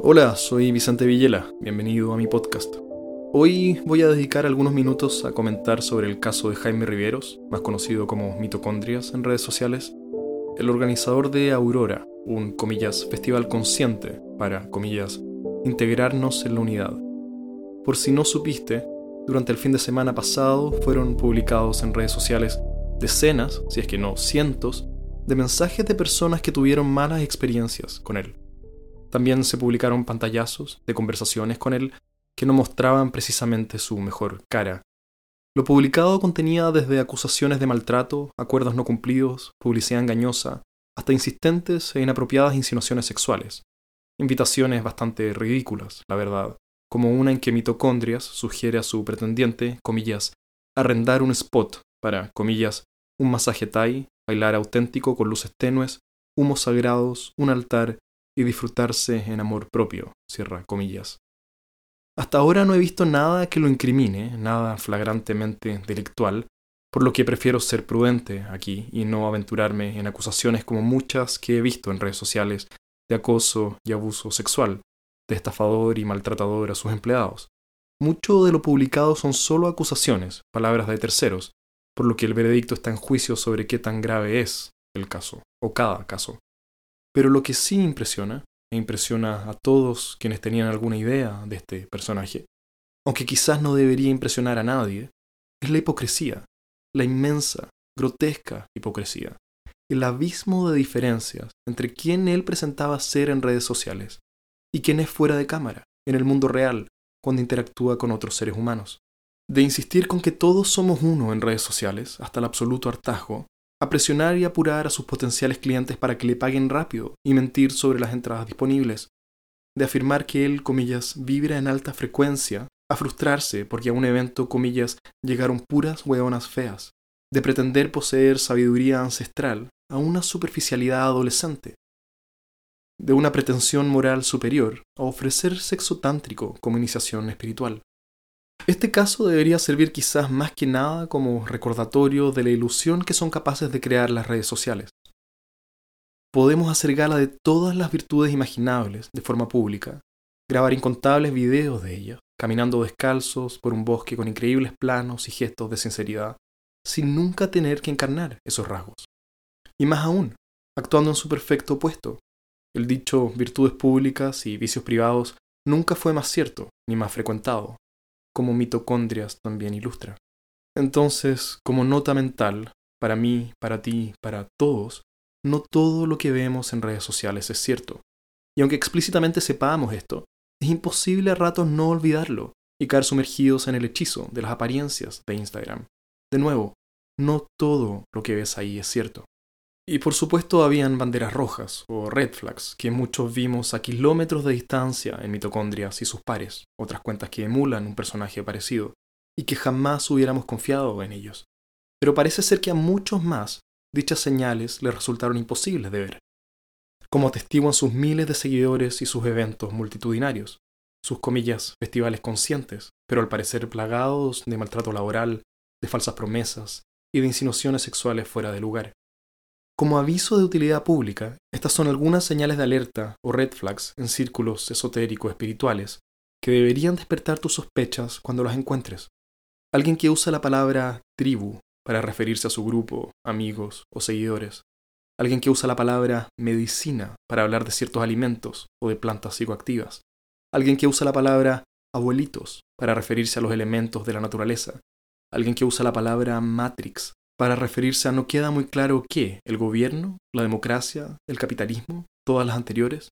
Hola, soy Vicente Villela, bienvenido a mi podcast. Hoy voy a dedicar algunos minutos a comentar sobre el caso de Jaime Riveros, más conocido como Mitocondrias en redes sociales, el organizador de Aurora, un comillas festival consciente para comillas integrarnos en la unidad. Por si no supiste, durante el fin de semana pasado fueron publicados en redes sociales decenas, si es que no cientos, de mensajes de personas que tuvieron malas experiencias con él. También se publicaron pantallazos de conversaciones con él que no mostraban precisamente su mejor cara. Lo publicado contenía desde acusaciones de maltrato, acuerdos no cumplidos, publicidad engañosa, hasta insistentes e inapropiadas insinuaciones sexuales. Invitaciones bastante ridículas, la verdad, como una en que Mitocondrias sugiere a su pretendiente, comillas, arrendar un spot para, comillas, un masaje Thai, bailar auténtico con luces tenues, humos sagrados, un altar y disfrutarse en amor propio, cierra comillas. Hasta ahora no he visto nada que lo incrimine, nada flagrantemente delictual, por lo que prefiero ser prudente aquí y no aventurarme en acusaciones como muchas que he visto en redes sociales de acoso y abuso sexual, de estafador y maltratador a sus empleados. Mucho de lo publicado son solo acusaciones, palabras de terceros, por lo que el veredicto está en juicio sobre qué tan grave es el caso, o cada caso. Pero lo que sí impresiona, e impresiona a todos quienes tenían alguna idea de este personaje, aunque quizás no debería impresionar a nadie, es la hipocresía, la inmensa, grotesca hipocresía, el abismo de diferencias entre quién él presentaba ser en redes sociales y quién es fuera de cámara, en el mundo real, cuando interactúa con otros seres humanos. De insistir con que todos somos uno en redes sociales, hasta el absoluto hartazgo, a presionar y apurar a sus potenciales clientes para que le paguen rápido y mentir sobre las entradas disponibles, de afirmar que él, comillas, vibra en alta frecuencia, a frustrarse porque a un evento, comillas, llegaron puras hueonas feas, de pretender poseer sabiduría ancestral a una superficialidad adolescente, de una pretensión moral superior a ofrecer sexo tántrico como iniciación espiritual. Este caso debería servir quizás más que nada como recordatorio de la ilusión que son capaces de crear las redes sociales. Podemos hacer gala de todas las virtudes imaginables de forma pública, grabar incontables videos de ellas, caminando descalzos por un bosque con increíbles planos y gestos de sinceridad, sin nunca tener que encarnar esos rasgos. Y más aún, actuando en su perfecto opuesto. El dicho virtudes públicas y vicios privados nunca fue más cierto ni más frecuentado, como mitocondrias también ilustra. Entonces, como nota mental, para mí, para ti, para todos, no todo lo que vemos en redes sociales es cierto. Y aunque explícitamente sepamos esto, es imposible a ratos no olvidarlo y caer sumergidos en el hechizo de las apariencias de Instagram. De nuevo, no todo lo que ves ahí es cierto. Y por supuesto habían banderas rojas o red flags que muchos vimos a kilómetros de distancia en mitocondrias y sus pares, otras cuentas que emulan un personaje parecido, y que jamás hubiéramos confiado en ellos. Pero parece ser que a muchos más dichas señales les resultaron imposibles de ver, como atestiguan sus miles de seguidores y sus eventos multitudinarios, sus comillas festivales conscientes, pero al parecer plagados de maltrato laboral, de falsas promesas y de insinuaciones sexuales fuera de lugar. Como aviso de utilidad pública, estas son algunas señales de alerta o red flags en círculos esotéricos espirituales que deberían despertar tus sospechas cuando las encuentres. Alguien que usa la palabra tribu para referirse a su grupo, amigos o seguidores. Alguien que usa la palabra medicina para hablar de ciertos alimentos o de plantas psicoactivas. Alguien que usa la palabra abuelitos para referirse a los elementos de la naturaleza. Alguien que usa la palabra matrix para referirse a no queda muy claro qué, el gobierno, la democracia, el capitalismo, todas las anteriores.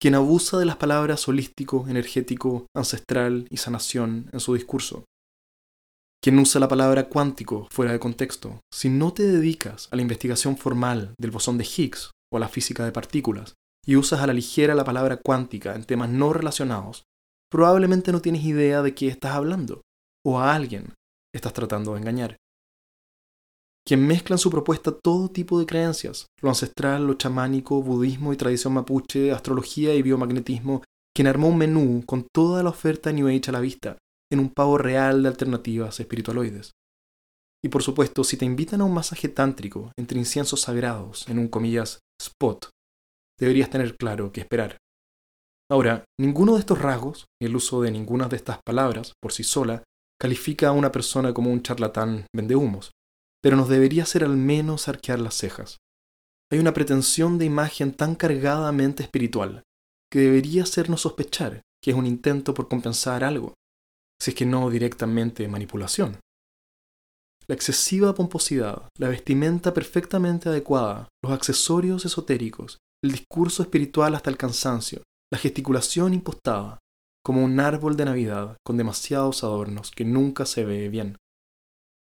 Quien abusa de las palabras holístico, energético, ancestral y sanación en su discurso. Quien usa la palabra cuántico fuera de contexto. Si no te dedicas a la investigación formal del bosón de Higgs o a la física de partículas y usas a la ligera la palabra cuántica en temas no relacionados, probablemente no tienes idea de qué estás hablando o a alguien estás tratando de engañar quien mezcla en su propuesta todo tipo de creencias, lo ancestral, lo chamánico, budismo y tradición mapuche, astrología y biomagnetismo, quien armó un menú con toda la oferta New Age a la vista, en un pavo real de alternativas espiritualoides. Y por supuesto, si te invitan a un masaje tántrico entre inciensos sagrados en un comillas spot, deberías tener claro qué esperar. Ahora, ninguno de estos rasgos, ni el uso de ninguna de estas palabras por sí sola, califica a una persona como un charlatán vendehumos, pero nos debería hacer al menos arquear las cejas. Hay una pretensión de imagen tan cargadamente espiritual que debería hacernos sospechar que es un intento por compensar algo, si es que no directamente manipulación. La excesiva pomposidad, la vestimenta perfectamente adecuada, los accesorios esotéricos, el discurso espiritual hasta el cansancio, la gesticulación impostada, como un árbol de Navidad con demasiados adornos que nunca se ve bien.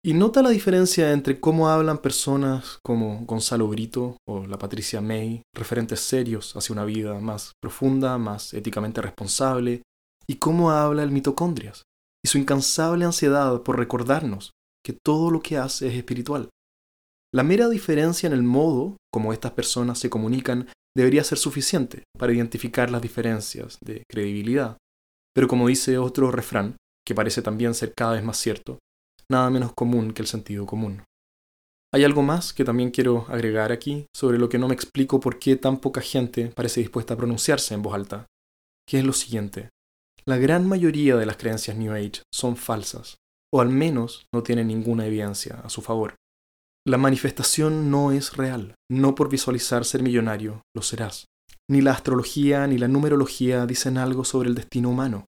Y nota la diferencia entre cómo hablan personas como Gonzalo Brito o la Patricia May, referentes serios hacia una vida más profunda, más éticamente responsable, y cómo habla el mitocondrias, y su incansable ansiedad por recordarnos que todo lo que hace es espiritual. La mera diferencia en el modo como estas personas se comunican debería ser suficiente para identificar las diferencias de credibilidad. Pero como dice otro refrán, que parece también ser cada vez más cierto, nada menos común que el sentido común. Hay algo más que también quiero agregar aquí sobre lo que no me explico por qué tan poca gente parece dispuesta a pronunciarse en voz alta, que es lo siguiente. La gran mayoría de las creencias New Age son falsas, o al menos no tienen ninguna evidencia a su favor. La manifestación no es real, no por visualizar ser millonario lo serás. Ni la astrología ni la numerología dicen algo sobre el destino humano.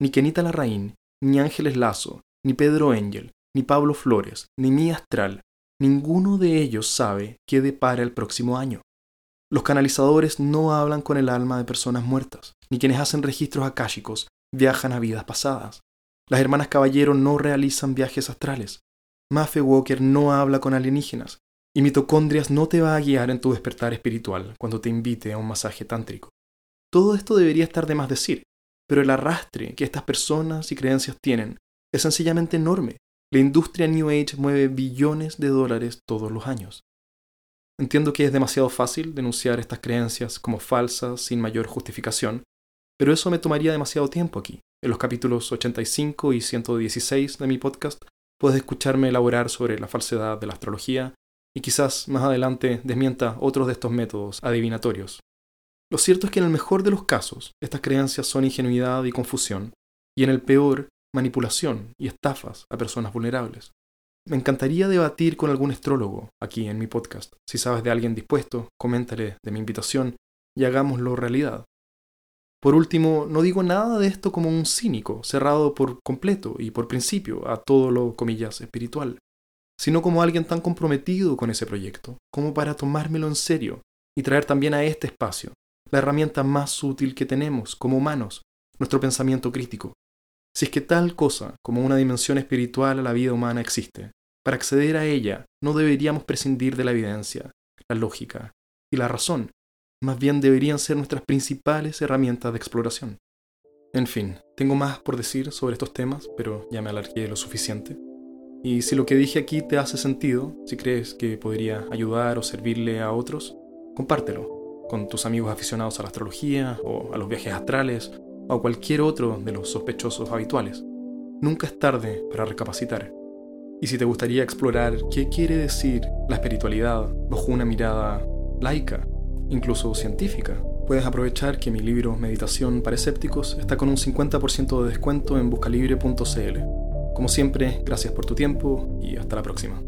Ni Kenita Larraín, ni Ángeles Lazo, ni Pedro Engel, ni Pablo Flores, ni mi astral, ninguno de ellos sabe qué depara el próximo año. Los canalizadores no hablan con el alma de personas muertas, ni quienes hacen registros akáshicos viajan a vidas pasadas. Las hermanas Caballero no realizan viajes astrales. Maffe Walker no habla con alienígenas. Y mitocondrias no te va a guiar en tu despertar espiritual cuando te invite a un masaje tántrico. Todo esto debería estar de más decir, pero el arrastre que estas personas y creencias tienen es sencillamente enorme. La industria New Age mueve billones de dólares todos los años. Entiendo que es demasiado fácil denunciar estas creencias como falsas sin mayor justificación, pero eso me tomaría demasiado tiempo aquí. En los capítulos 85 y 116 de mi podcast puedes escucharme elaborar sobre la falsedad de la astrología y quizás más adelante desmienta otros de estos métodos adivinatorios. Lo cierto es que en el mejor de los casos estas creencias son ingenuidad y confusión, y en el peor manipulación y estafas a personas vulnerables. Me encantaría debatir con algún astrólogo aquí en mi podcast. Si sabes de alguien dispuesto, coméntale de mi invitación y hagámoslo realidad. Por último, no digo nada de esto como un cínico, cerrado por completo y por principio a todo lo, comillas, espiritual, sino como alguien tan comprometido con ese proyecto, como para tomármelo en serio y traer también a este espacio la herramienta más útil que tenemos como humanos, nuestro pensamiento crítico. Si es que tal cosa como una dimensión espiritual a la vida humana existe, para acceder a ella no deberíamos prescindir de la evidencia, la lógica y la razón, más bien deberían ser nuestras principales herramientas de exploración. En fin, tengo más por decir sobre estos temas, pero ya me alargué lo suficiente. Y si lo que dije aquí te hace sentido, si crees que podría ayudar o servirle a otros, compártelo con tus amigos aficionados a la astrología o a los viajes astrales o cualquier otro de los sospechosos habituales. Nunca es tarde para recapacitar. Y si te gustaría explorar qué quiere decir la espiritualidad bajo una mirada laica, incluso científica, puedes aprovechar que mi libro Meditación para escépticos está con un 50% de descuento en buscalibre.cl. Como siempre, gracias por tu tiempo y hasta la próxima.